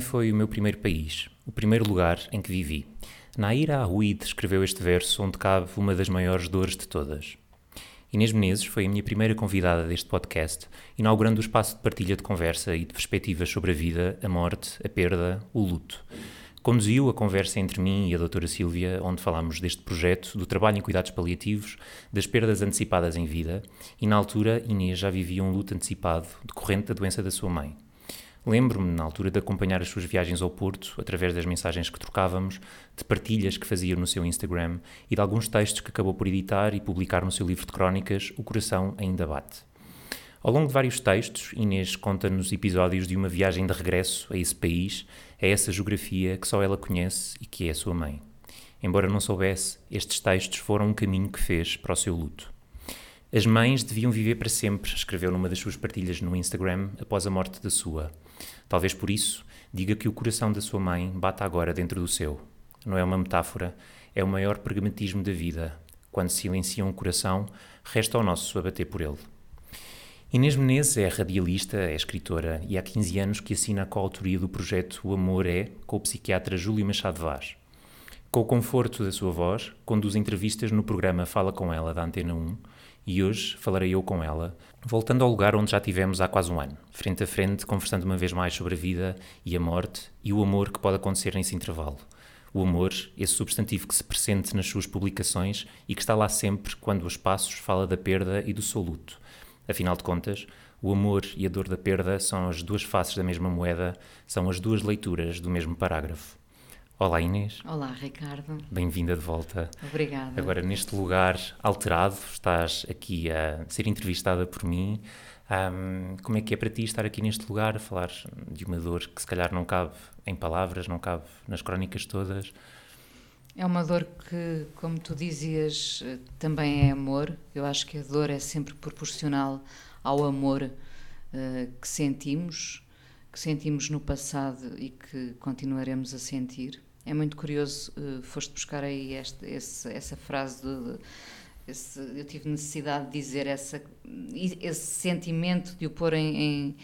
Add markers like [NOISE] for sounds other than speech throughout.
foi o meu primeiro país, o primeiro lugar em que vivi. Naira Arruid escreveu este verso onde cabe uma das maiores dores de todas. Inês Menezes foi a minha primeira convidada deste podcast, inaugurando o espaço de partilha de conversa e de perspectivas sobre a vida, a morte, a perda, o luto. Conduziu a conversa entre mim e a doutora Sílvia, onde falámos deste projeto, do trabalho em cuidados paliativos, das perdas antecipadas em vida, e na altura Inês já vivia um luto antecipado decorrente da doença da sua mãe. Lembro-me, na altura, de acompanhar as suas viagens ao Porto, através das mensagens que trocávamos, de partilhas que fazia no seu Instagram e de alguns textos que acabou por editar e publicar no seu livro de crónicas, O Coração Ainda Bate. Ao longo de vários textos, Inês conta-nos episódios de uma viagem de regresso a esse país, a essa geografia que só ela conhece e que é a sua mãe. Embora não soubesse, estes textos foram um caminho que fez para o seu luto. As mães deviam viver para sempre, escreveu numa das suas partilhas no Instagram após a morte da sua. Talvez por isso diga que o coração da sua mãe bata agora dentro do seu. Não é uma metáfora, é o maior pragmatismo da vida. Quando silencia um coração, resta ao nosso a bater por ele. Inês Menezes é radialista, é escritora e há 15 anos que assina a coautoria do projeto O Amor É com o psiquiatra Júlio Machado Vaz. Com o conforto da sua voz, conduz entrevistas no programa Fala Com Ela da Antena 1 e hoje falarei eu com ela, voltando ao lugar onde já tivemos há quase um ano, frente a frente, conversando uma vez mais sobre a vida e a morte e o amor que pode acontecer nesse intervalo. O amor, esse substantivo que se presente nas suas publicações e que está lá sempre quando os passos fala da perda e do seu luto. Afinal de contas, o amor e a dor da perda são as duas faces da mesma moeda, são as duas leituras do mesmo parágrafo. Olá Inês. Olá Ricardo. Bem-vinda de volta. Obrigada. Agora neste lugar alterado, estás aqui a ser entrevistada por mim. Um, como é que é para ti estar aqui neste lugar a falar de uma dor que se calhar não cabe em palavras, não cabe nas crónicas todas? É uma dor que, como tu dizias, também é amor. Eu acho que a dor é sempre proporcional ao amor uh, que sentimos, que sentimos no passado e que continuaremos a sentir. É muito curioso, uh, foste buscar aí este, esse, essa frase de, de esse, eu tive necessidade de dizer essa, esse sentimento, de o pôr em,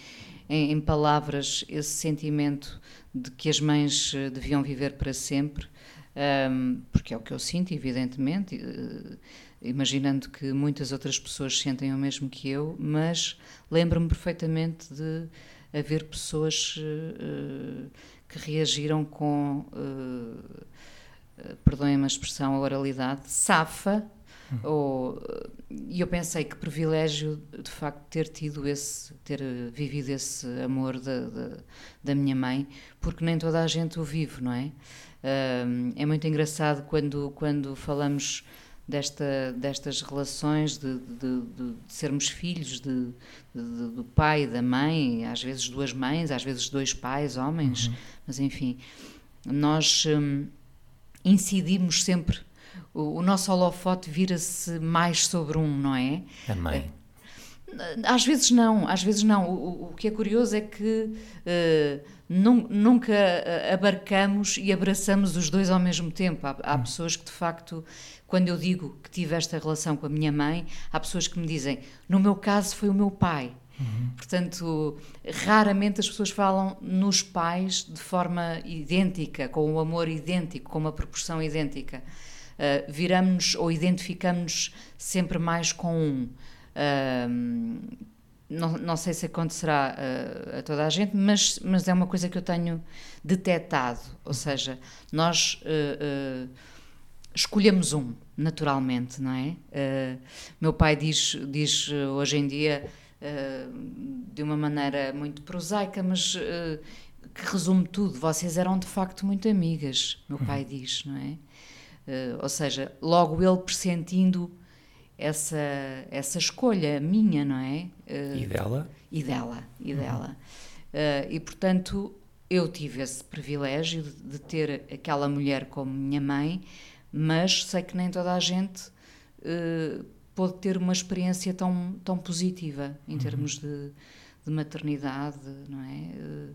em, em, palavras, esse sentimento de que as mães eh, deviam viver para sempre, um, porque é o que eu sinto, evidentemente, uh, imaginando que muitas outras pessoas sentem o mesmo que eu, mas lembro-me perfeitamente de haver pessoas uh, que reagiram com, uh, perdoem-me a expressão, a oralidade, safa. Uhum. Ou, e eu pensei que privilégio de facto ter tido esse, ter vivido esse amor da, da, da minha mãe, porque nem toda a gente o vive, não é? Uh, é muito engraçado quando, quando falamos desta, destas relações de, de, de, de sermos filhos de, do pai e da mãe, às vezes duas mães, às vezes dois pais, homens, uhum. mas enfim, nós hum, incidimos sempre, o, o nosso holofote vira-se mais sobre um, não é? A mãe. Às vezes não, às vezes não. O, o que é curioso é que uh, nunca abarcamos e abraçamos os dois ao mesmo tempo. Há, há, pessoas que, de facto, quando eu digo que tive esta relação com a minha mãe, há pessoas que me dizem: no meu caso foi o meu pai. Uhum. Portanto, raramente as pessoas falam nos pais de forma idêntica, com o amor idêntico, com uma proporção idêntica. Uh, Viramos-nos ou identificamos-nos sempre mais com um. Não, não, sei se acontecerá uh, a toda a gente, mas, mas é uma coisa que eu tenho detectado. Ou seja, nós uh, uh, escolhemos um, naturalmente, não é? meu pai diz, diz hoje em dia, de uma maneira muito prosaica, mas que resume tudo: vocês eram de facto muito amigas, meu pai uhum. diz, não é? ou seja, logo ele pressentindo essa, essa escolha minha, não é? Uh, e dela? E dela, e uhum. dela. Uh, e portanto, eu tive esse privilégio de, de, ter aquela mulher como minha mãe, mas sei que nem toda a gente uh, pôde ter uma experiência tão, tão positiva em uhum. termos de, de, maternidade, não é?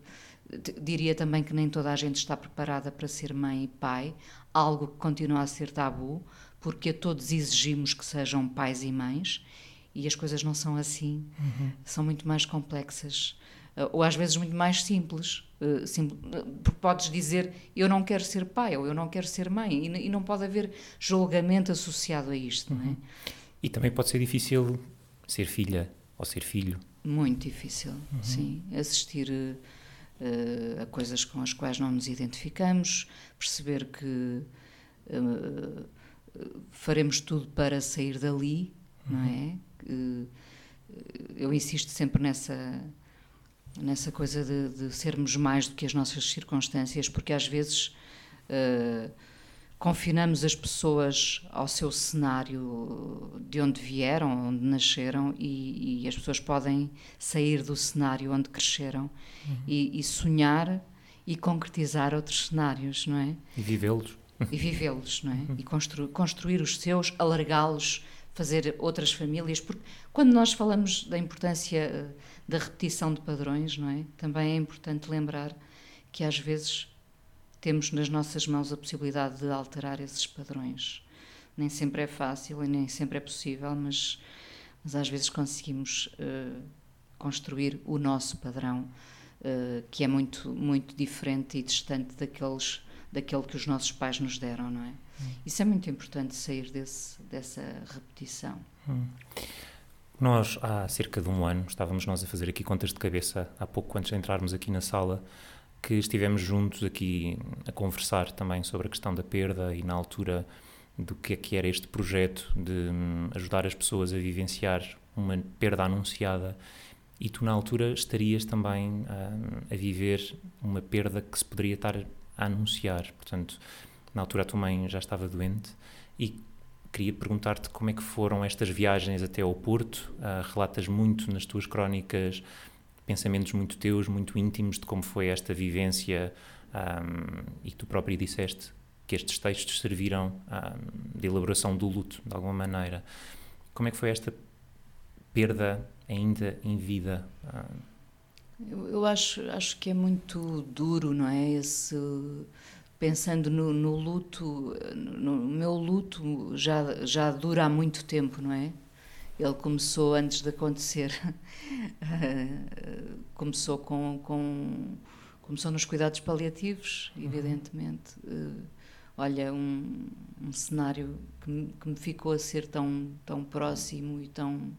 diria também que nem toda a gente está preparada para ser mãe e pai, algo que continua a ser tabu, porque a todos exigimos que sejam pais e mães e as coisas não são assim, uhum. são muito mais complexas. ou às vezes muito mais simples. Porque podes dizer eu não quero ser pai ou eu não quero ser mãe, e não pode haver julgamento associado a isto, não é? E também pode ser difícil ser filha ou ser filho. Muito difícil, uhum. sim. Assistir uh, a coisas com as quais não nos identificamos, perceber que uh, faremos tudo para sair dali, uhum. não é? Uh, eu insisto sempre nessa nessa coisa de, de, sermos mais do que as nossas circunstâncias, porque às vezes uh, confinamos as pessoas ao seu cenário de onde vieram, onde nasceram, e, e as pessoas podem sair do cenário onde cresceram uhum. e, e, sonhar e concretizar outros cenários, não é? E vivê-los. E vivê-los, não é? E constru, construir os seus, alargá-los, fazer outras famílias, porque quando nós falamos da importância eh, da repetição de padrões, não é? Também é importante lembrar que às vezes temos nas nossas mãos a possibilidade de alterar esses padrões. Nem sempre é fácil e nem sempre é possível, mas, mas às vezes conseguimos uh, construir o nosso padrão, uh, que é muito, muito diferente e distante daqueles, daquele que os nossos pais nos deram, não é? Hum. Isso é muito importante, sair desse, dessa repetição. Hum. Nós, há cerca de um ano, estávamos nós a fazer aqui contas de cabeça, há pouco antes de entrarmos aqui na sala, que estivemos juntos aqui a conversar também sobre a questão da perda e na altura do que é que era este projeto de hum, ajudar as pessoas a vivenciar uma perda anunciada e tu na altura estarias também a, hum, a viver uma perda que se poderia estar a anunciar, portanto na altura a tua mãe já estava doente e queria perguntar-te como é que foram estas viagens até ao Porto. Uh, relatas muito nas tuas crónicas pensamentos muito teus, muito íntimos de como foi esta vivência um, e tu próprio disseste que estes textos serviram um, de elaboração do luto, de alguma maneira. Como é que foi esta perda ainda em vida? Um, eu, eu acho, acho que é muito duro, não é? Esse pensando no, no, luto, no meu luto já, já dura há muito tempo, não é? Ele começou antes de acontecer, [LAUGHS] começou com, com, começou nos cuidados paliativos, uhum. evidentemente. Uhum. olha, um, um cenário que me, que me, ficou a ser tão, tão próximo e tão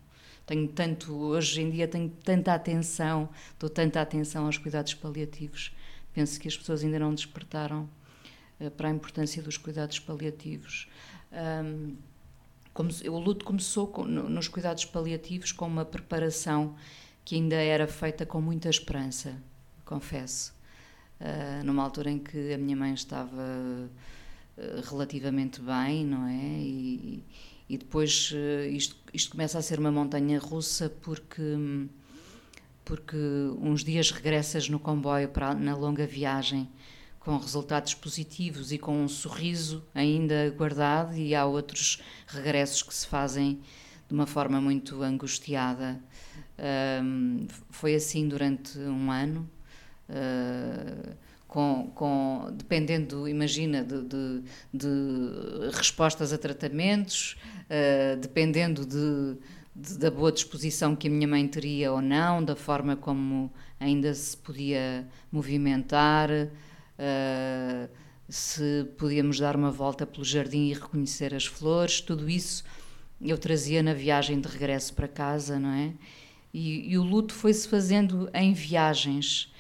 tenho tanto hoje em dia tenho tanta atenção, dou tanta atenção aos cuidados paliativos. Penso que as pessoas ainda não despertaram eh, para a importância dos cuidados paliativos. Um, como, o luto começou com, nos cuidados paliativos com uma preparação que ainda era feita com muita esperança, confesso. Uh, numa altura em que a minha mãe estava uh, relativamente bem, não é? E, e depois uh, isto, isto começa a ser uma montanha russa porque porque uns dias regressas no comboio para na longa viagem com resultados positivos e com um sorriso ainda guardado, e há outros regressos que se fazem de uma forma muito angustiada. Um, foi assim durante um ano, uh, com, com, dependendo, imagina, de, de, de respostas a tratamentos, uh, dependendo de, de, da boa disposição que a minha mãe teria ou não, da forma como ainda se podia movimentar uh, se podíamos dar uma volta pelo jardim e reconhecer as flores, tudo isso eu trazia na viagem de regresso para casa, não é? E, e o luto foi-se fazendo em viagens.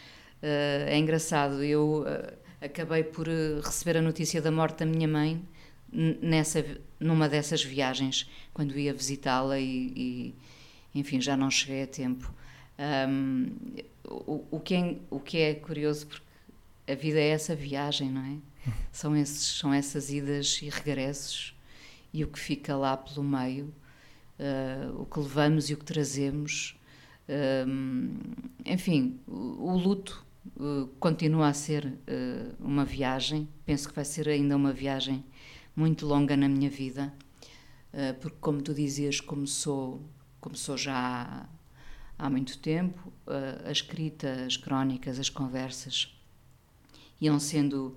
Uh, é engraçado, eu uh, acabei por receber a notícia da morte da minha mãe nessa, numa dessas viagens, quando ia visitá-la e, e, enfim, já não cheguei a tempo. Um, o, o, que é, o que é curioso, porque a vida é essa viagem, não é? São, esses, são essas idas e regressos e o que fica lá pelo meio, uh, o que levamos e o que trazemos. Uh, enfim, o, o luto uh, continua a ser uma viagem, penso que vai ser ainda uma viagem muito longa na minha vida, porque, como tu dizias, começou, começou já há, há muito tempo, a escrita, as crónicas, as conversas iam sendo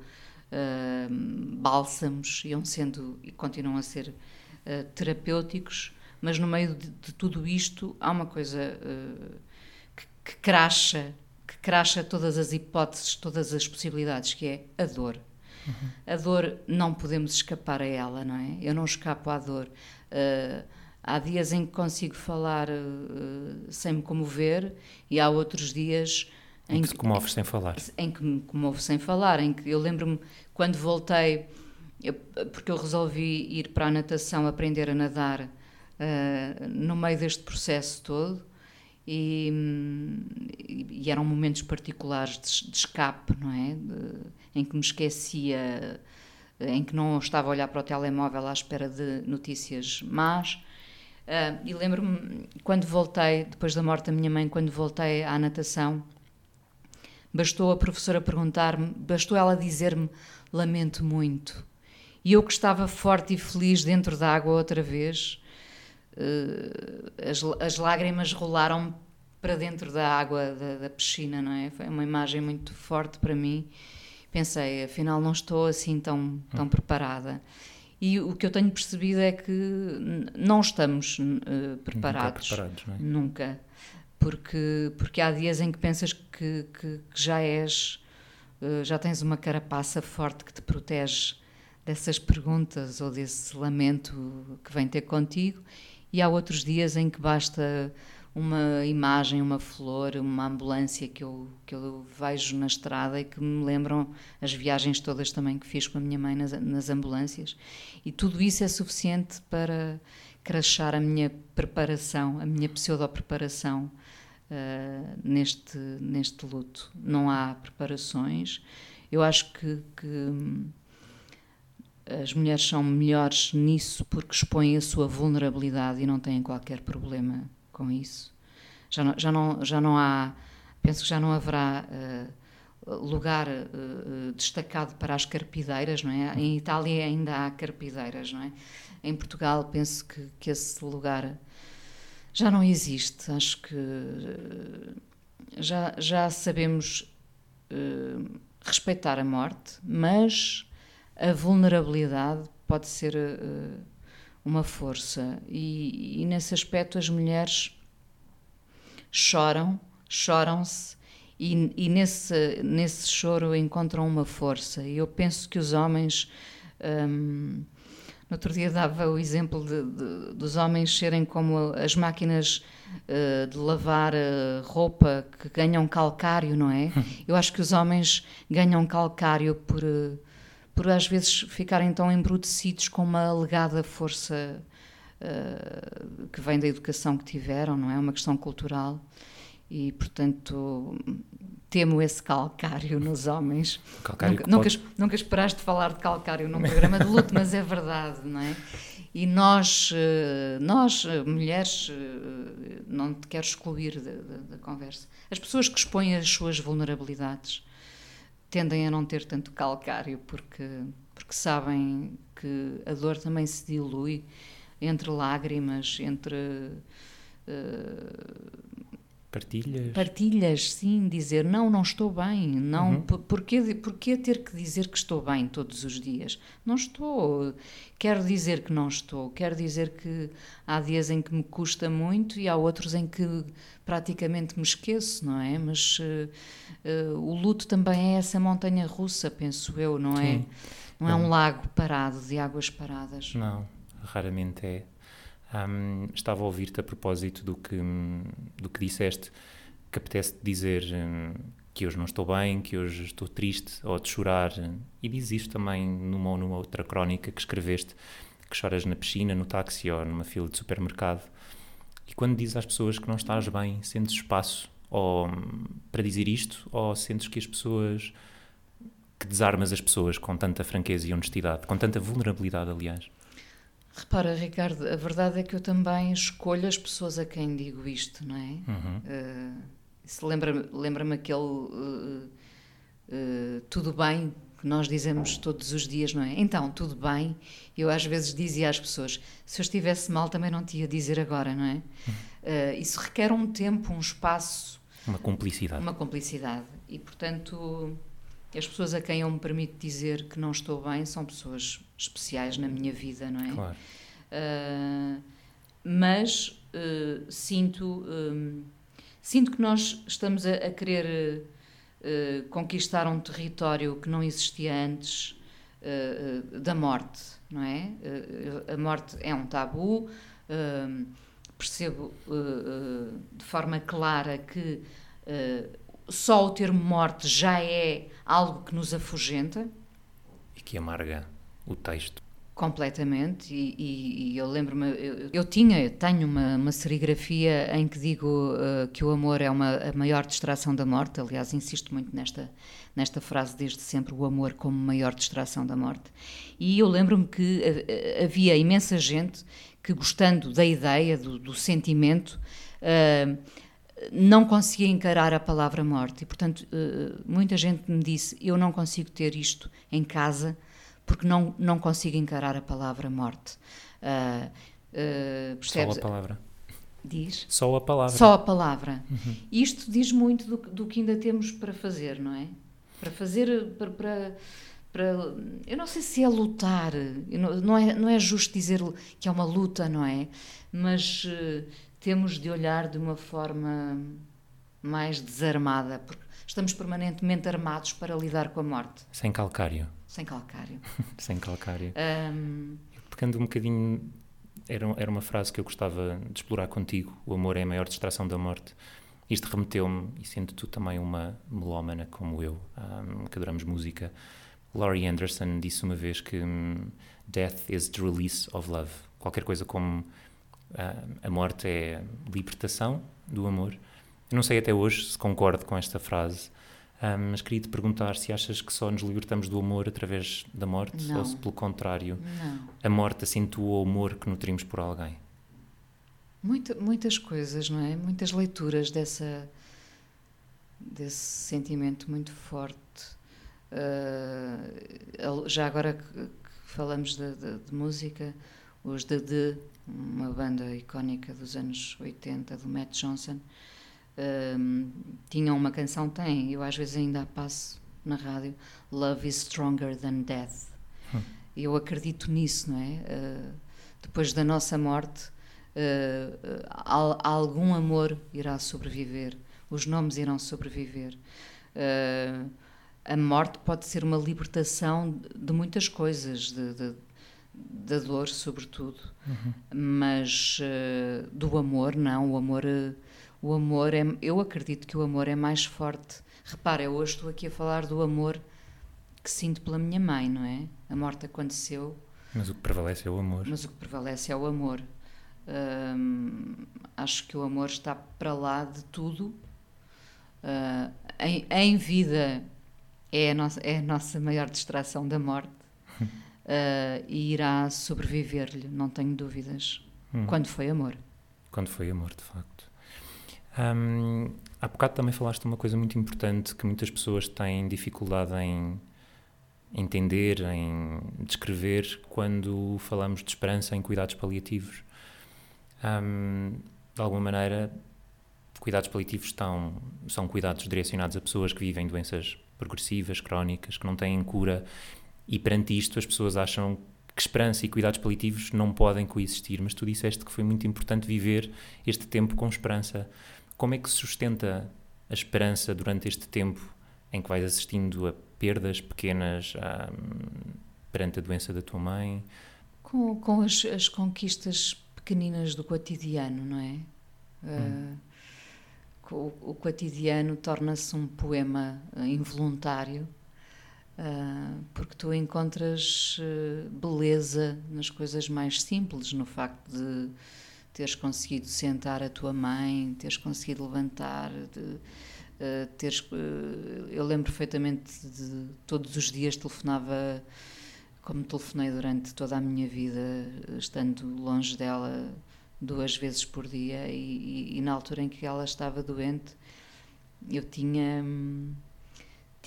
uh, bálsamos, iam sendo e continuam a ser uh, terapêuticos, mas no meio de, de, tudo isto há uma coisa uh, que, que cracha cracha todas as hipóteses, todas as possibilidades, que é a dor. Uhum. A dor não podemos escapar a ela, não é? Eu não escapo à dor. Uh, há dias em que consigo falar uh, sem me comover e há outros dias em, em que, se comove sem falar. Em que me comovo sem falar, em que eu lembro-me quando voltei, eu, porque eu resolvi ir para a natação aprender a nadar uh, no meio deste processo todo e, e, eram momentos particulares de, de escape, não é? De, em que me esquecia, em que não estava a olhar para o telemóvel à espera de notícias más. Uh, e lembro-me, quando voltei, depois da morte da minha mãe, quando voltei à natação, bastou a professora perguntar-me, bastou ela dizer-me: Lamento muito. E eu que estava forte e feliz dentro da água outra vez, as, as lágrimas rolaram para dentro da água da, da, piscina, não é? Foi uma imagem muito forte para mim. Pensei, afinal, não estou assim tão, tão hum. preparada. E o que eu tenho percebido é que não estamos uh, preparados. Nunca preparados, não é? Nunca. Porque, porque há dias em que pensas que, que, que já és, uh, já tens uma carapaça forte que te protege dessas perguntas ou desse lamento que vem ter contigo, e há outros dias em que basta uma imagem, uma flor, uma ambulância que eu, que eu vejo na estrada e que me lembram as viagens todas também que fiz com a minha mãe nas, nas ambulâncias. E tudo isso é suficiente para crachar a minha preparação, a minha pseudo-preparação uh, neste, neste luto. Não há preparações. Eu acho que, que as mulheres são melhores nisso porque expõem a sua vulnerabilidade e não têm qualquer problema com isso. Já não, já não, já não há, penso que já não haverá uh, lugar uh, destacado para as carpideiras, não é? Em Itália ainda há carpideiras, não é? Em Portugal penso que, que esse lugar já não existe. Acho que já, já sabemos uh, respeitar a morte, mas a vulnerabilidade pode ser uh, uma força. E, e, nesse aspecto as mulheres choram, choram-se e, e, nesse, nesse choro encontram uma força. E eu penso que os homens. Um, no outro dia dava o exemplo de, de, dos homens serem como as máquinas uh, de lavar uh, roupa que ganham calcário, não é? [LAUGHS] Eu acho que os homens ganham calcário por, uh, por às vezes ficarem tão embrutecidos com uma alegada força uh, que vem da educação que tiveram, não é? Uma questão cultural. E, portanto, temo esse calcário [LAUGHS] nos homens. Calcário nunca, nunca, nunca, esperaste falar de calcário num programa de luto, mas é verdade, não é? E nós, eh, nós eh, mulheres, não te quero excluir da, da, da conversa, as pessoas que expõem as suas vulnerabilidades tendem a não ter tanto calcário porque, porque sabem que a dor também se dilui entre lágrimas, entre. Uh, Partilhas? Partilhas, sim, dizer não, não estou bem, não, uhum. porquê, porquê ter que dizer que estou bem todos os dias? Não estou, quero dizer que não estou, quero dizer que há dias em que me custa muito e há outros em que praticamente me esqueço, não é? Mas uh, uh, o luto também é essa montanha russa, penso eu, não é? Não é um lago parado, de águas paradas. Não, raramente é. Um, estava a ouvir-te a propósito do que, do que disseste, que apetece dizer que hoje não estou bem, que hoje estou triste, ou de chorar. E diz isto também numa ou numa outra crónica que escreveste, que choras na piscina, no táxi ou numa fila de supermercado. E quando dizes às pessoas que não estás bem, sentes espaço ou, para dizer isto, ou sentes que as pessoas que desarmas as pessoas com tanta franqueza e honestidade, com tanta vulnerabilidade, aliás? Repara, Ricardo, a verdade é que eu também escolho as pessoas a quem digo isto, não é? Uhum. Uh, isso lembra-me lembra aquele uh, uh, tudo bem que nós dizemos todos os dias, não é? Então, tudo bem. Eu às vezes dizia às pessoas: se eu estivesse mal, também não te ia dizer agora, não é? Uhum. isso requer um tempo, um espaço. Uma cumplicidade. Uma cumplicidade. E, portanto, as pessoas a quem eu me permito dizer que não estou bem são pessoas especiais na minha vida, não é? Claro. Uh, mas uh, sinto, um, Sinto que nós estamos a, a querer uh, conquistar um território que não existia antes uh, da morte, não é? a morte é um tabu. percebo de forma clara que só o termo morte já é algo que nos afugenta. E que amarga o texto. Completamente, e, e, e eu lembro-me, eu, eu, tinha, eu tenho uma, uma serigrafia em que digo uh, que o amor é uma, a maior distração da morte, aliás, insisto muito nesta, nesta frase desde sempre, o amor como maior distração da morte. E eu lembro-me que uh, havia imensa gente que, gostando da ideia, do, do sentimento, uh, não conseguia encarar a palavra morte. E, portanto, muita gente me disse: Eu não consigo ter isto em casa porque não, não consigo encarar a palavra morte. Uh, uh? Só a palavra. Diz? Só a palavra. Só a palavra. Uhum. Isto diz muito do, do que ainda temos para fazer, não é? Para fazer, para, para, para eu não sei se é lutar, não, não, é, não é justo dizer que é uma luta, não é? Mas uh, temos de olhar de uma forma mais desarmada, porque estamos permanentemente armados para lidar com a morte. Sem calcário. Sem calcário. [LAUGHS] Sem calcário. Um... Pegando um bocadinho. Era, era uma frase que eu gostava de explorar contigo: o amor é a maior distração da morte. Isto remeteu-me, e sendo tu também uma melómana como eu, um, que adoramos música, Laurie Anderson disse uma vez que um, Death is the release of love. Qualquer coisa como a morte é libertação do amor. Eu não sei até hoje se concordo com esta frase, um, mas queria te perguntar se achas que só nos libertamos do amor através da morte não. ou se, pelo contrário, não. a morte acentua o amor que nutrimos por alguém. Muita, muitas coisas, não é? Muitas leituras dessa, desse sentimento muito forte. Uh, já agora que, que falamos de, de, de, música, os The The, uma banda icónica dos anos 80 do Matt Johnson, um, tinham uma canção, tem, eu às vezes ainda a passo na rádio, Love is Stronger Than Death. Hum. Eu acredito nisso, não é? Uh, depois da nossa morte, uh, algum amor irá sobreviver, os nomes irão sobreviver. Uh, a morte pode ser uma libertação de muitas coisas, de, de, da dor, sobretudo, uhum. mas do amor, não. O amor o amor é. Eu acredito que o amor é mais forte. Repara, eu hoje estou aqui a falar do amor que sinto pela minha mãe, não é? A morte aconteceu. Mas o que prevalece é o amor. Mas o que prevalece é o amor. Hum, acho que o amor está para lá de tudo. Uh, em, em, vida é a, nossa, é a nossa maior distração da morte [LAUGHS] uh, e irá sobreviver-lhe, não tenho dúvidas. Hum. Quando foi amor. Quando foi amor, de facto. Um, há bocado também falaste de uma coisa muito importante que muitas pessoas têm dificuldade em entender, em descrever quando falamos de esperança em cuidados paliativos. Um, de alguma maneira, cuidados paliativos estão, são cuidados direcionados a pessoas que vivem doenças progressivas, crónicas, que não têm cura, e perante isto as pessoas acham que esperança e cuidados paliativos não podem coexistir. Mas tu disseste que foi muito importante viver este tempo com esperança. Como é que se sustenta a esperança durante este tempo em que vais assistindo a perdas pequenas um, perante a doença da tua mãe? Com, com as, as conquistas pequeninas do cotidiano, não é? Hum. Uh, o, o, cotidiano torna-se um poema uh, involuntário uh, porque tu encontras uh, beleza nas coisas mais simples, no facto de teres conseguido sentar a tua mãe, teres conseguido levantar, de, uh, teres, uh, eu lembro perfeitamente de todos os dias telefonava como telefonei durante toda a minha vida, estando longe dela duas vezes por dia e, e, e na altura em que ela estava doente eu tinha hum,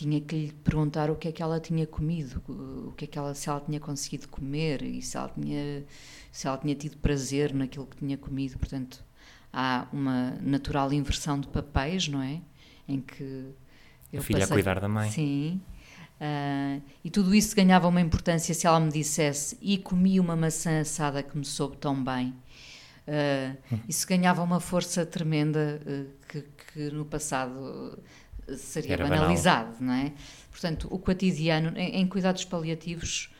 tinha que lhe perguntar o que é que ela tinha comido, o que é que ela, se ela tinha conseguido comer e se ela tinha, se ela tinha tido prazer naquilo que tinha comido. Portanto, há uma natural inversão de papéis, não é? Em que eu a filha passei, a cuidar da mãe. Sim. Uh, e tudo isso ganhava uma importância se ela me dissesse e comi uma maçã assada que me soube tão bem. Uh, isso ganhava uma força tremenda uh, que, que, no passado seria Era banalizado, banal. não é? Portanto, o cotidiano, em, em cuidados paliativos,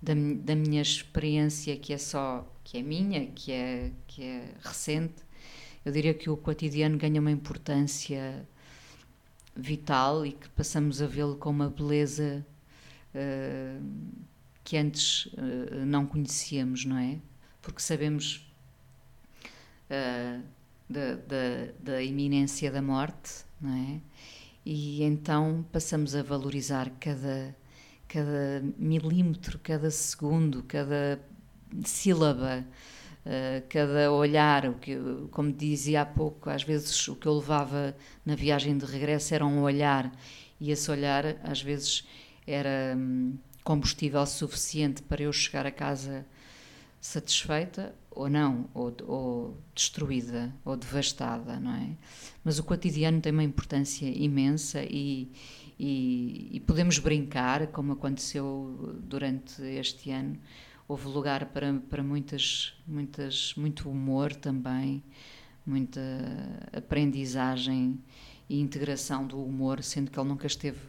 da, da, minha experiência, que é só, que é minha, que é, que é recente, eu diria que o cotidiano ganha uma importância vital e que passamos a vê-lo com uma beleza uh, que antes uh, não conhecíamos, não é? Porque sabemos uh, da, da, da iminência da morte, não é? E então passamos a valorizar cada, cada milímetro, cada segundo, cada sílaba, uh, cada olhar. O que, como dizia há pouco, às vezes o que eu levava na viagem de regresso era um olhar, e esse olhar às vezes era hum, combustível suficiente para eu chegar a casa satisfeita ou não, ou, ou, destruída ou devastada, não é? Mas o cotidiano tem uma importância imensa e, e, e, podemos brincar, como aconteceu durante este ano. Houve lugar para, para muitas, muitas, muito humor também, muita aprendizagem e integração do humor, sendo que ele nunca esteve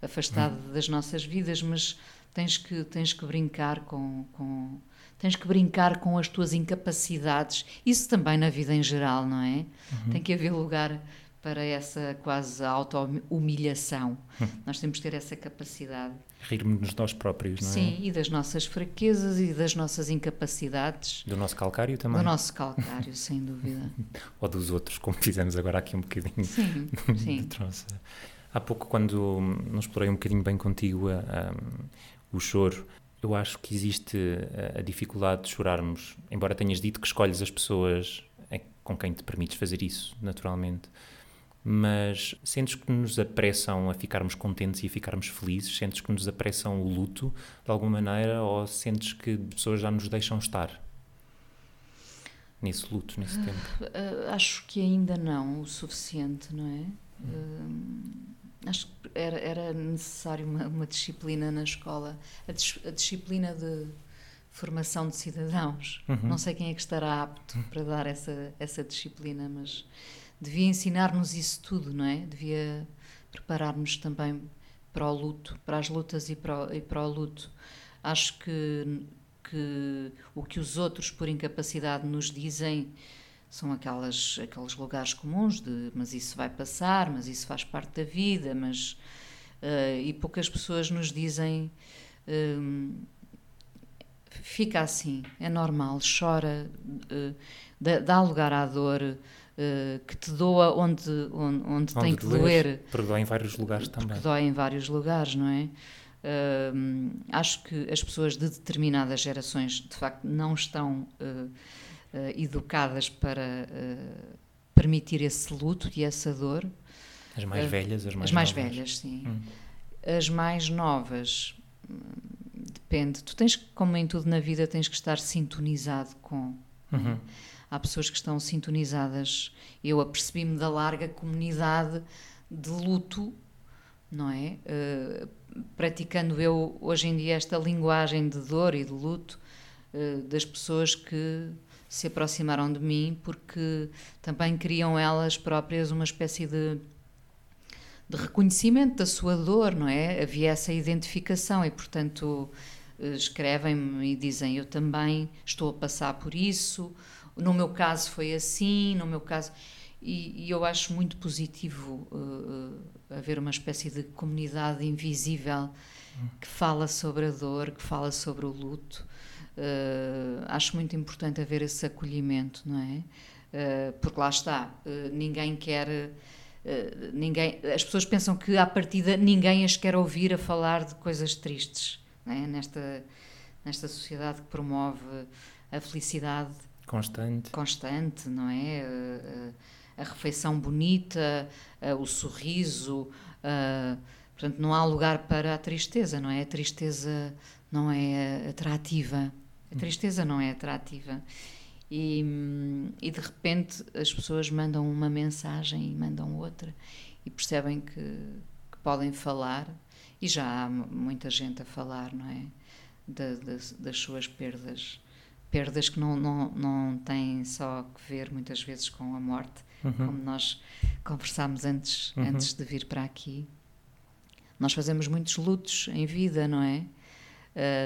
afastado hum. das nossas vidas, mas tens que, tens que brincar com, com tens que brincar com as tuas incapacidades. Isso também na vida em geral, não é? Uhum. Tem que haver lugar para essa quase auto-humilhação. Uhum. Nós temos que ter essa capacidade. Rirmos de nós próprios, não é? Sim, e das nossas fraquezas e das nossas incapacidades. Do nosso calcário também. Do nosso calcário, sem dúvida. [LAUGHS] Ou dos outros, como fizemos agora aqui um bocadinho. Sim, [LAUGHS] sim. Há pouco, quando não explorei um bocadinho bem contigo um, o choro, eu acho que existe a, a dificuldade de chorarmos, embora tenhas dito que escolhes as pessoas com quem te permites fazer isso, naturalmente. Mas sentes que nos apressam a ficarmos contentes e a ficarmos felizes? Sentes que nos apressam o luto de alguma maneira? Ou sentes que pessoas já nos deixam estar nesse luto, nesse tempo? Uh, acho que ainda não o suficiente, não é? Uh, acho que era, era necessário uma, uma disciplina na escola, a, dis, a, disciplina de formação de cidadãos. Uhum. Não sei quem é que estará apto para dar essa, essa disciplina, mas devia ensinar-nos isso tudo, não é? Devia preparar-nos também para o luto, para as lutas e para o, e para o luto. Acho que, que o que os outros, por incapacidade, nos dizem são aquelas, aqueles lugares comuns de mas isso vai passar, mas isso faz parte da vida, mas uh, e poucas pessoas nos dizem uh, fica assim, é normal, chora, uh, dá, dá, lugar à dor, que te doa onde, onde, onde tem que doer. Porque dói em vários lugares também. Porque dói em vários lugares, não é? acho que as pessoas de determinadas gerações de facto não estão educadas para uh, permitir esse luto e essa dor. As mais velhas, as mais As mais novas. velhas, sim. Hum. As mais novas, hum, depende. Tu tens, como em tudo na vida, tens que estar sintonizado com. Uhum. Há pessoas que estão sintonizadas. Eu apercebi-me da larga comunidade de luto, não é? Uh, praticando eu hoje em dia esta linguagem de dor e de luto uh, das pessoas que se aproximaram de mim porque também queriam elas próprias uma espécie de, de reconhecimento da sua dor, não é? Havia essa identificação e, portanto, escrevem-me e dizem: Eu também estou a passar por isso, no meu caso foi assim, no meu caso. E, e eu acho muito positivo uh, haver uma espécie de comunidade invisível que fala sobre a dor, que fala sobre o luto Uh, acho muito importante haver esse acolhimento, não é? Uh, porque lá está, uh, ninguém quer. ninguém, as pessoas pensam que à partida ninguém as quer ouvir a falar de coisas tristes, é? nesta, nesta sociedade que promove a felicidade constante, constante não é? a refeição bonita, o sorriso. portanto, não há lugar para a tristeza, não é? A tristeza não é atrativa. A tristeza não é atrativa. E, e, de repente as pessoas mandam uma mensagem e mandam outra e percebem que, que podem falar e já há muita gente a falar, não é? das suas perdas perdas que não, não, não têm só que ver muitas vezes com a morte, uhum. como nós conversámos antes, uhum. antes de vir para aqui. Nós fazemos muitos lutos em vida, não é?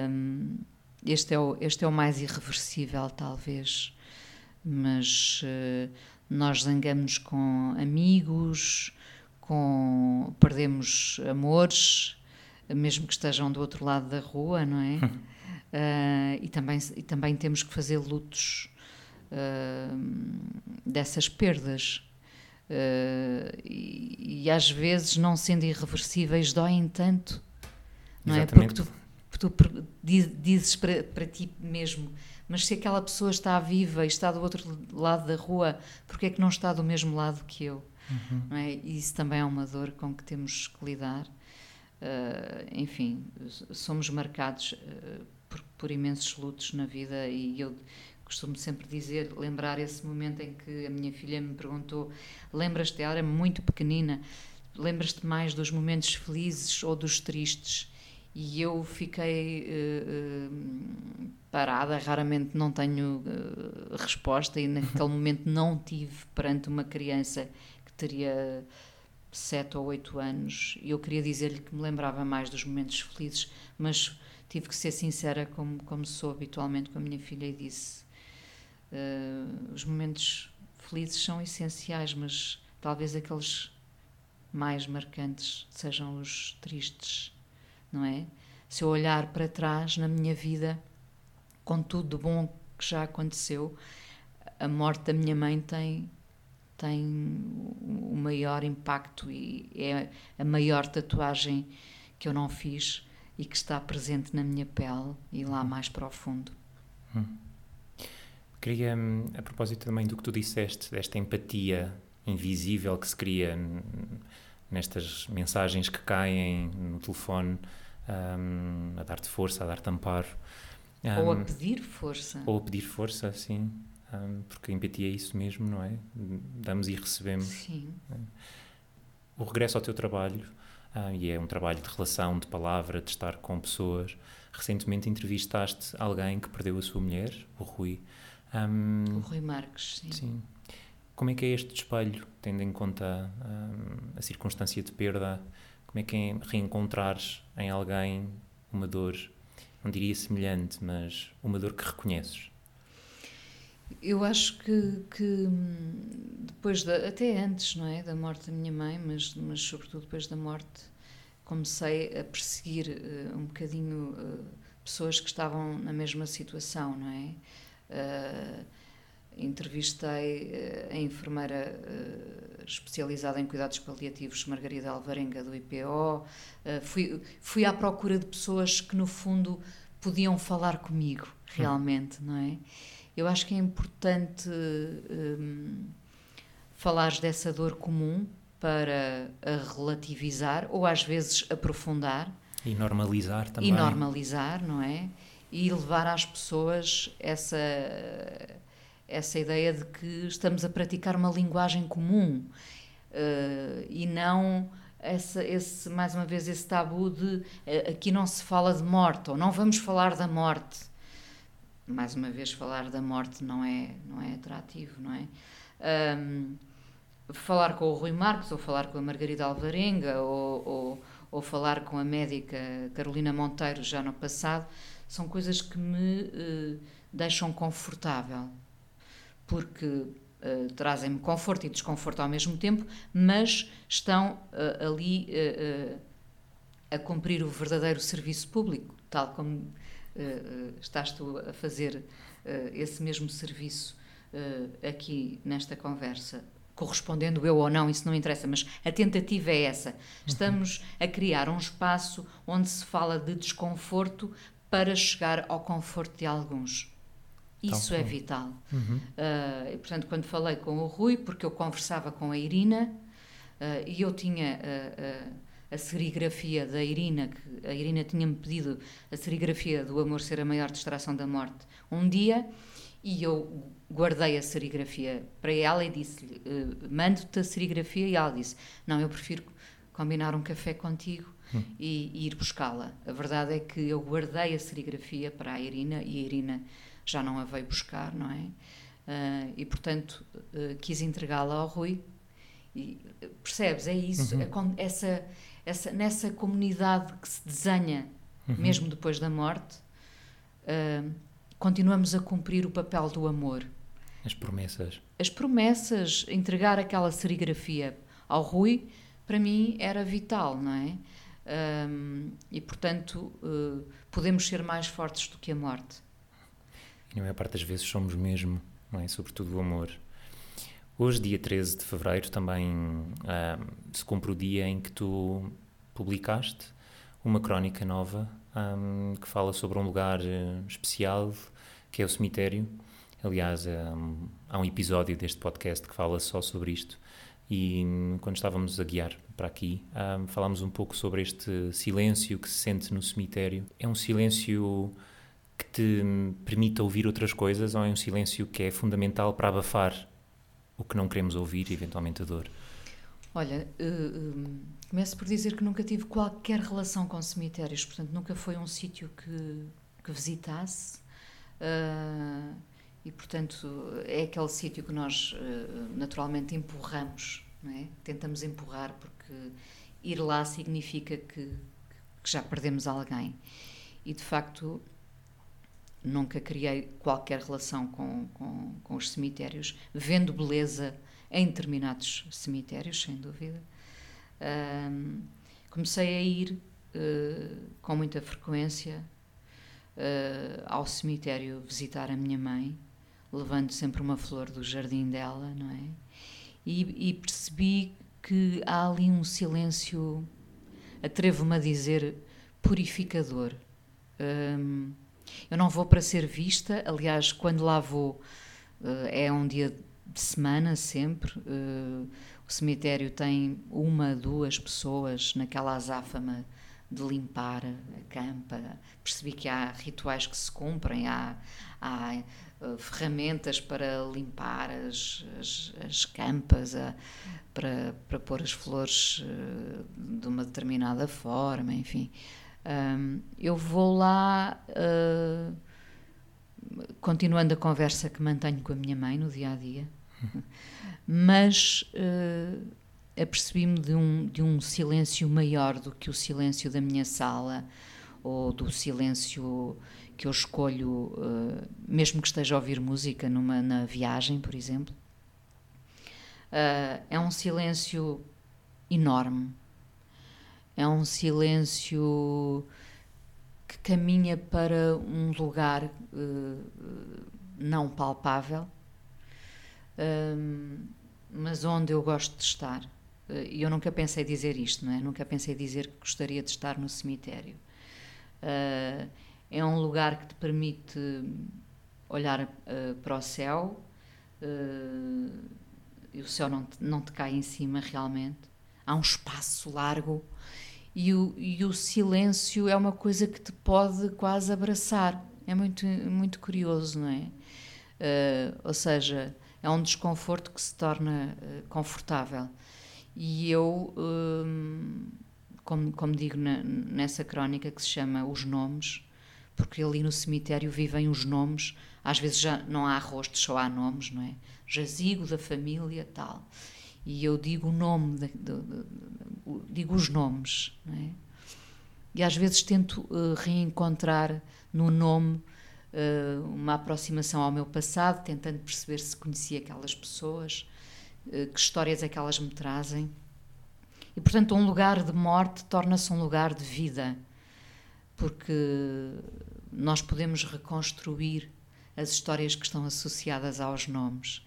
Um, este, é o, este é o mais irreversível, talvez, mas uh, nós zangamos com amigos, com perdemos amores, mesmo que estejam do outro lado da rua, não é? Uh, [LAUGHS] e, também, e também temos que fazer lutos uh, dessas perdas. Uh, e, e, às vezes, não sendo irreversíveis, doem tanto, não Exatamente. é? Porque tu, tu dizes para, para ti mesmo, mas se aquela pessoa está viva e está do outro lado da rua, porque é que não está do mesmo lado que eu? Uhum. É? Isso também é uma dor com que temos que lidar. Uh, enfim, somos marcados uh, por, por, imensos lutos na vida e eu costumo sempre dizer, lembrar esse momento em que a minha filha me perguntou: lembras-te, ela era muito pequenina, lembras-te mais dos momentos felizes ou dos tristes? E eu fiquei uh, parada, raramente não tenho uh, resposta, e naquele [LAUGHS] momento não tive perante uma criança que teria sete ou oito anos. E eu queria dizer-lhe que me lembrava mais dos momentos felizes, mas tive que ser sincera, como, como sou habitualmente com a minha filha, e disse: uh, os momentos felizes são essenciais, mas talvez aqueles mais marcantes sejam os tristes, não é? Se eu olhar para trás na minha vida, com tudo de bom que já aconteceu, a morte da minha mãe tem tem o maior impacto e é a maior tatuagem que eu não fiz e que está presente na minha pele e lá uhum. mais profundo. Hum. Queria, hum, a propósito também do que tu disseste, desta empatia invisível que se cria nestas mensagens que caem no telefone, um, a dar-te força, a dar-te amparo. Um, ou a pedir força. Ou a pedir força, sim um, porque a empatia é isso mesmo, não é? Damos e recebemos. Sim. O regresso ao teu trabalho, uh, e é um trabalho de relação, de palavra, de estar com pessoas. Recentemente entrevistaste alguém que perdeu a sua mulher, o Rui. Um, o Rui Marques, sim. sim. Como é que é este espelho, tendo em conta a circunstância de perda? Como é que é reencontrares em alguém uma dor, não diria semelhante, mas uma dor que reconheces? Eu acho que, que depois, da, até antes, não é, da morte da minha mãe, mas, mas sobretudo depois da morte, comecei a perseguir uh, um bocadinho uh, pessoas que estavam na mesma situação, não é? Uh, entrevistei a enfermeira especializada em cuidados paliativos, Margarida Alvarenga, do IPO. fui, fui à procura de pessoas que, no fundo, podiam falar comigo, realmente, não é? Eu acho que é importante um, falar dessa dor comum para relativizar ou às vezes aprofundar. E normalizar também. E normalizar, não é? E levar às pessoas essa, essa ideia de que estamos a praticar uma linguagem comum uh, e não essa, esse, mais uma vez esse tabu de uh, aqui não se fala de morte ou não vamos falar da morte. Mais uma vez falar da morte não é não é atrativo não é? Um, falar com o Rui Marques ou falar com a Margarida Alvarenga ou, ou, ou, falar com a médica Carolina Monteiro já no passado são coisas que me uh, deixam confortável porque uh, trazem-me conforto e desconforto ao mesmo tempo mas estão uh, ali a cumprir o verdadeiro serviço público tal como estás tu a fazer esse mesmo serviço aqui nesta conversa, correspondendo eu ou não, isso não interessa, mas a tentativa é essa. Estamos a criar um espaço onde se fala de desconforto para chegar ao conforto de alguns. Isso é vital. Uhum. Uh, e, portanto, quando falei com o Rui, porque eu conversava com a Irina uh, e eu tinha uh, a serigrafia da Irina, que a Irina tinha-me pedido a serigrafia do Amor Ser a Maior Distração da Morte um dia, e eu guardei a serigrafia para ela e disse-lhe: Mando-te a serigrafia. E ela disse: Não, eu prefiro combinar um café contigo hum. e, e, ir buscá-la. A verdade é que eu guardei a serigrafia para a Irina e a Irina já não a veio buscar, não é? Uh, e portanto uh, quis entregá-la ao Rui. E, percebes? É isso, uhum. é essa, essa, nessa comunidade que se desenha, uhum. mesmo depois da morte, uh, continuamos a cumprir o papel do amor. As promessas. As promessas, entregar aquela serigrafia ao Rui, para mim era vital, não é? Um, e portanto, podemos ser mais fortes do que a morte. E na maior parte das vezes somos mesmo, não é? Sobretudo o amor. Hoje, dia 13 de fevereiro, também um, se cumpre o dia em que tu publicaste uma crónica nova um, que fala sobre um lugar eh, especial que é o cemitério. Aliás, um, há um episódio deste podcast que fala só sobre isto. E quando estávamos a guiar para aqui, um, falámos um pouco sobre este silêncio que se sente no cemitério. É um silêncio que te permite ouvir outras coisas ou é um silêncio que é fundamental para abafar o que não queremos ouvir, eventualmente a dor? Olha, uh, começo por dizer que nunca tive qualquer relação com cemitérios, portanto, nunca foi um sítio que, que visitasse. Uh, e, portanto, é aquele sítio que nós naturalmente empurramos, é? tentamos empurrar, porque ir lá significa que, que já perdemos alguém. E, de facto, nunca criei qualquer relação com, com, com os cemitérios, vendo beleza em determinados cemitérios, sem dúvida. Um, comecei a ir uh, com muita frequência uh, ao cemitério visitar a minha mãe, levando sempre uma flor do jardim dela, não é? E, e percebi que há ali um silêncio, atrevo-me a dizer, purificador. Um, eu não vou para ser vista, aliás, quando lá vou uh, é um dia de semana sempre. Uh, o cemitério tem uma, duas pessoas naquela azáfama de limpar a campa. Percebi que há rituais que se cumprem, há, há uh, ferramentas para limpar as, as, as campas, uh, para, para pôr as flores de uma determinada forma, enfim. Um, eu vou lá, continuando a conversa que mantenho com a minha mãe no dia a dia, mas apercebi-me de um, de um silêncio maior do que o silêncio da minha sala ou do silêncio que eu escolho, uh, mesmo que esteja a ouvir música numa, na viagem, por exemplo. Uh, é um silêncio enorme. É um silêncio que caminha para um lugar uh, não palpável, mas onde eu gosto de estar. Eh, e eu nunca pensei dizer isto, não é? Nunca pensei dizer que gostaria de estar no cemitério. Uh, é um lugar que te permite olhar uh, para o céu uh, e o céu não te, não te cai em cima realmente. Há um espaço largo e o, e o silêncio é uma coisa que te pode quase abraçar. É muito, muito curioso, não é? ou seja, é um desconforto que se torna confortável. E eu, hum, como, como digo na, nessa crónica que se chama Os Nomes, porque ali no cemitério vivem os nomes, às vezes já não há rostos, só há nomes, não é? Jazigo da família, tal. E eu digo o nome, de, de, de, digo os nomes, é? E às vezes tento uh, reencontrar no nome uh, uma aproximação ao meu passado, tentando perceber se conhecia aquelas pessoas, eh, que histórias é que elas me trazem. E, portanto, um lugar de morte torna-se um lugar de vida, porque nós podemos reconstruir as histórias que estão associadas aos nomes.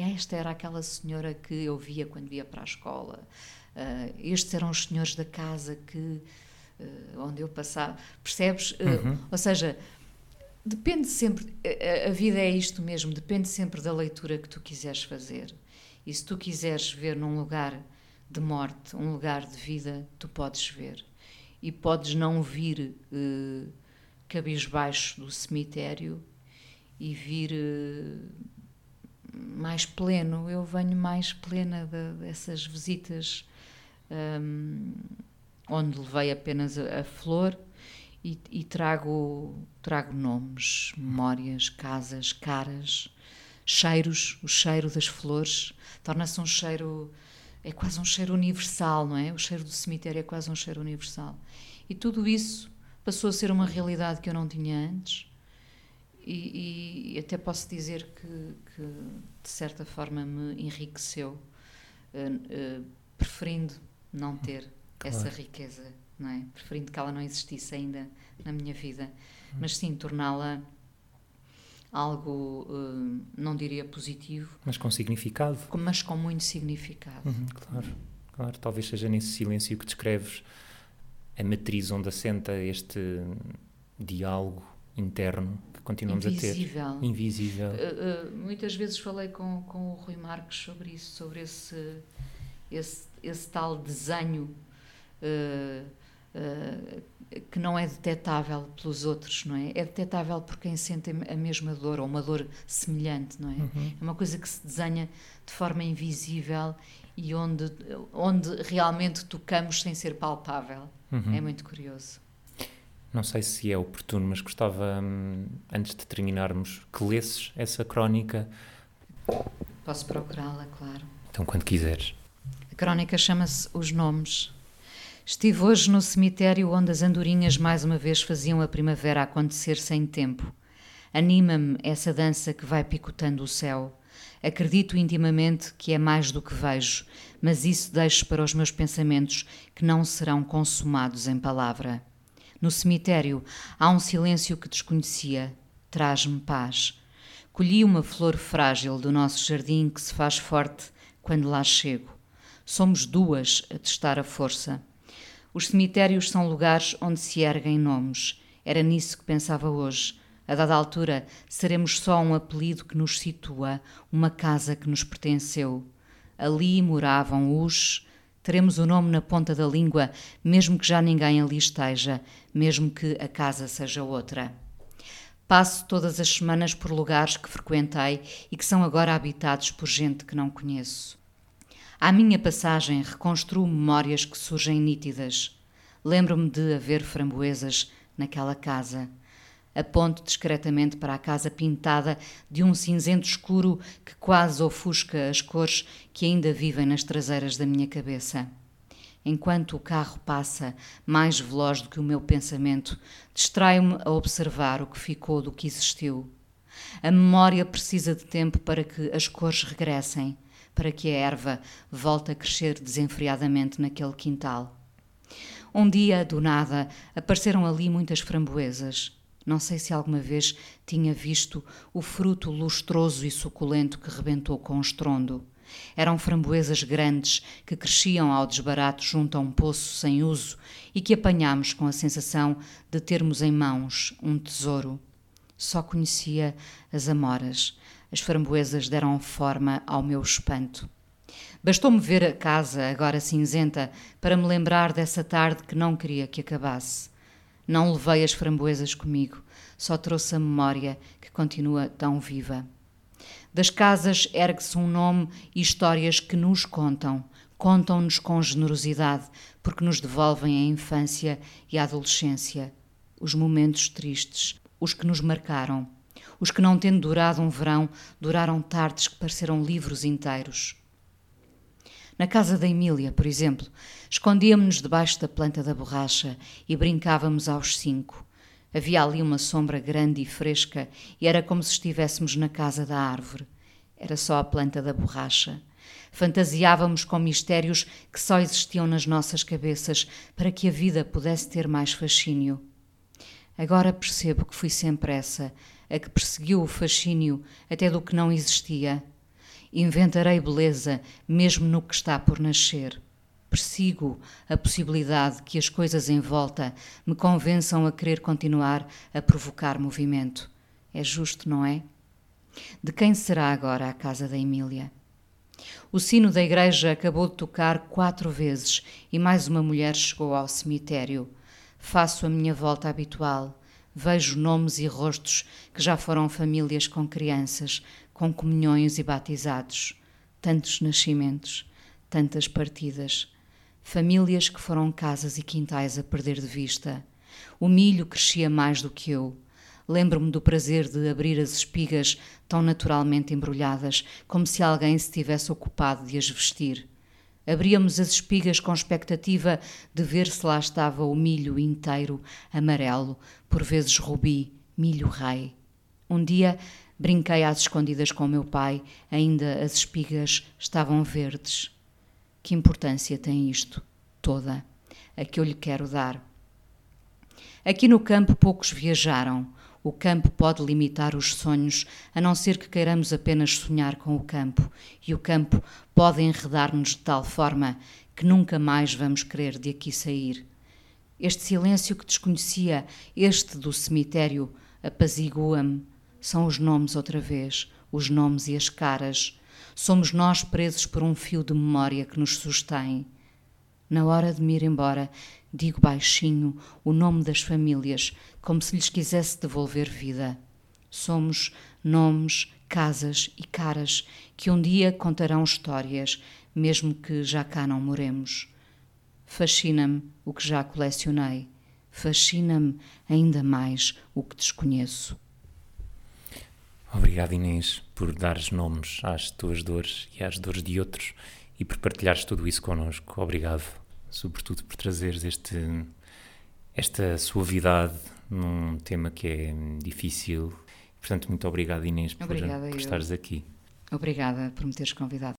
Esta era aquela senhora que eu via quando ia para a escola. Uh, estes eram os senhores da casa que uh, onde eu passava. Percebes? Uh, uhum. Ou seja, depende sempre. A, a vida é isto mesmo. Depende sempre da leitura que tu quiseres fazer. E se tu quiseres ver num lugar de morte, um lugar de vida, tu podes ver. E podes não vir cabisbaixo do cemitério e vir mais pleno. Eu venho mais plena de, dessas visitas um, onde levei apenas a, a flor e, e trago, trago nomes, memórias, casas, caras, cheiros, o cheiro das flores, torna-se um cheiro, é quase um cheiro universal, não é? O cheiro do cemitério é quase um cheiro universal. E tudo isso passou a ser uma realidade que eu não tinha antes. E, e até posso dizer que, que, de certa forma, me enriqueceu, uh, uh, preferindo não ter claro. essa riqueza, não é? Preferindo que ela não existisse ainda na minha vida, mas sim torná-la algo, uh, não diria positivo. Mas com significado. Mas com muito significado. Uhum, claro, claro. Talvez seja nesse silêncio que descreves a matriz onde assenta este diálogo interno continuamos Invisível. a ter. Invisível. Uh, uh, muitas vezes falei com, com o Rui Marques sobre isso, sobre esse, esse, esse tal desenho que não é detetável pelos outros, não é? É detetável por quem sente a mesma dor ou uma dor semelhante, não é? Uhum. É uma coisa que se desenha de forma invisível e onde, onde realmente tocamos sem ser palpável. Uhum. É muito curioso. Não sei se é oportuno, mas gostava, hum, antes de terminarmos, que lesses essa crónica. Posso procurá-la, claro. Então, quando quiseres. A crónica chama-se Os Nomes. Estive hoje no cemitério onde as andorinhas mais uma vez faziam a primavera acontecer sem tempo. Anima-me essa dança que vai picotando o céu. Acredito intimamente que é mais do que vejo, mas isso deixo para os meus pensamentos que não serão consumados em palavra. No cemitério há um silêncio que desconhecia. Traz-me paz. Colhi uma flor frágil do nosso jardim que se faz forte quando lá chego. Somos duas a testar a força. Os cemitérios são lugares onde se erguem nomes. Era nisso que pensava hoje. A dada altura, seremos só um apelido que nos situa, uma casa que nos pertenceu. Ali moravam os. Teremos o nome na ponta da língua, mesmo que já ninguém ali esteja, mesmo que a casa seja outra. Passo todas as semanas por lugares que frequentei e que são agora habitados por gente que não conheço. À minha passagem, reconstruo memórias que surgem nítidas. Lembro-me de haver framboesas naquela casa. Aponto discretamente para a casa pintada de um cinzento escuro que quase ofusca as cores que ainda vivem nas traseiras da minha cabeça. Enquanto o carro passa, mais veloz do que o meu pensamento, distraio-me a observar o que ficou do que existiu. A memória precisa de tempo para que as cores regressem para que a erva volte a crescer desenfreadamente naquele quintal. Um dia, do nada, apareceram ali muitas framboesas. Não sei se alguma vez tinha visto o fruto lustroso e suculento que rebentou com estrondo. Eram framboesas grandes que cresciam ao desbarato junto a um poço sem uso e que apanhámos com a sensação de termos em mãos um tesouro. Só conhecia as amoras, as framboesas deram forma ao meu espanto. Bastou-me ver a casa, agora cinzenta, para me lembrar dessa tarde que não queria que acabasse. Não levei as framboesas comigo, só trouxe a memória que continua tão viva. Das casas ergue-se um nome e histórias que nos contam, contam-nos com generosidade, porque nos devolvem a infância e a adolescência, os momentos tristes, os que nos marcaram os que, não tendo durado um verão, duraram tardes que pareceram livros inteiros. Na casa da Emília, por exemplo, escondíamos-nos debaixo da planta da borracha e brincávamos aos cinco. Havia ali uma sombra grande e fresca e era como se estivéssemos na casa da árvore. Era só a planta da borracha. Fantasiávamos com mistérios que só existiam nas nossas cabeças para que a vida pudesse ter mais fascínio. Agora percebo que fui sempre essa, a que perseguiu o fascínio até do que não existia. Inventarei beleza mesmo no que está por nascer. Persigo a possibilidade que as coisas em volta me convençam a querer continuar a provocar movimento. É justo, não é? De quem será agora a casa da Emília? O sino da igreja acabou de tocar quatro vezes e mais uma mulher chegou ao cemitério. Faço a minha volta habitual. Vejo nomes e rostos que já foram famílias com crianças, com comunhões e batizados. Tantos nascimentos, tantas partidas. Famílias que foram casas e quintais a perder de vista. O milho crescia mais do que eu. Lembro-me do prazer de abrir as espigas tão naturalmente embrulhadas, como se alguém se tivesse ocupado de as vestir. Abríamos as espigas com expectativa de ver se lá estava o milho inteiro, amarelo, por vezes rubi, milho rei. Um dia brinquei às escondidas com meu pai, ainda as espigas estavam verdes. Que importância tem isto? Toda. A que eu lhe quero dar. Aqui no campo poucos viajaram. O campo pode limitar os sonhos, a não ser que queiramos apenas sonhar com o campo, e o campo pode enredar-nos de tal forma que nunca mais vamos querer de aqui sair. Este silêncio que desconhecia, este do cemitério, apazigua-me. São os nomes outra vez, os nomes e as caras. Somos nós presos por um fio de memória que nos sustém. Na hora de me ir embora, digo baixinho o nome das famílias, como se lhes quisesse devolver vida. Somos nomes, casas e caras que um dia contarão histórias, mesmo que já cá não moremos. Fascina-me o que já colecionei. Fascina-me ainda mais o que desconheço. Obrigado, Inês, por dares nomes às tuas dores e às dores de outros e por partilhares tudo isso connosco. Obrigado, sobretudo por trazeres este, esta suavidade num tema que é difícil. Portanto, muito obrigado, Inês, por, por estares aqui. Obrigada por me teres convidado.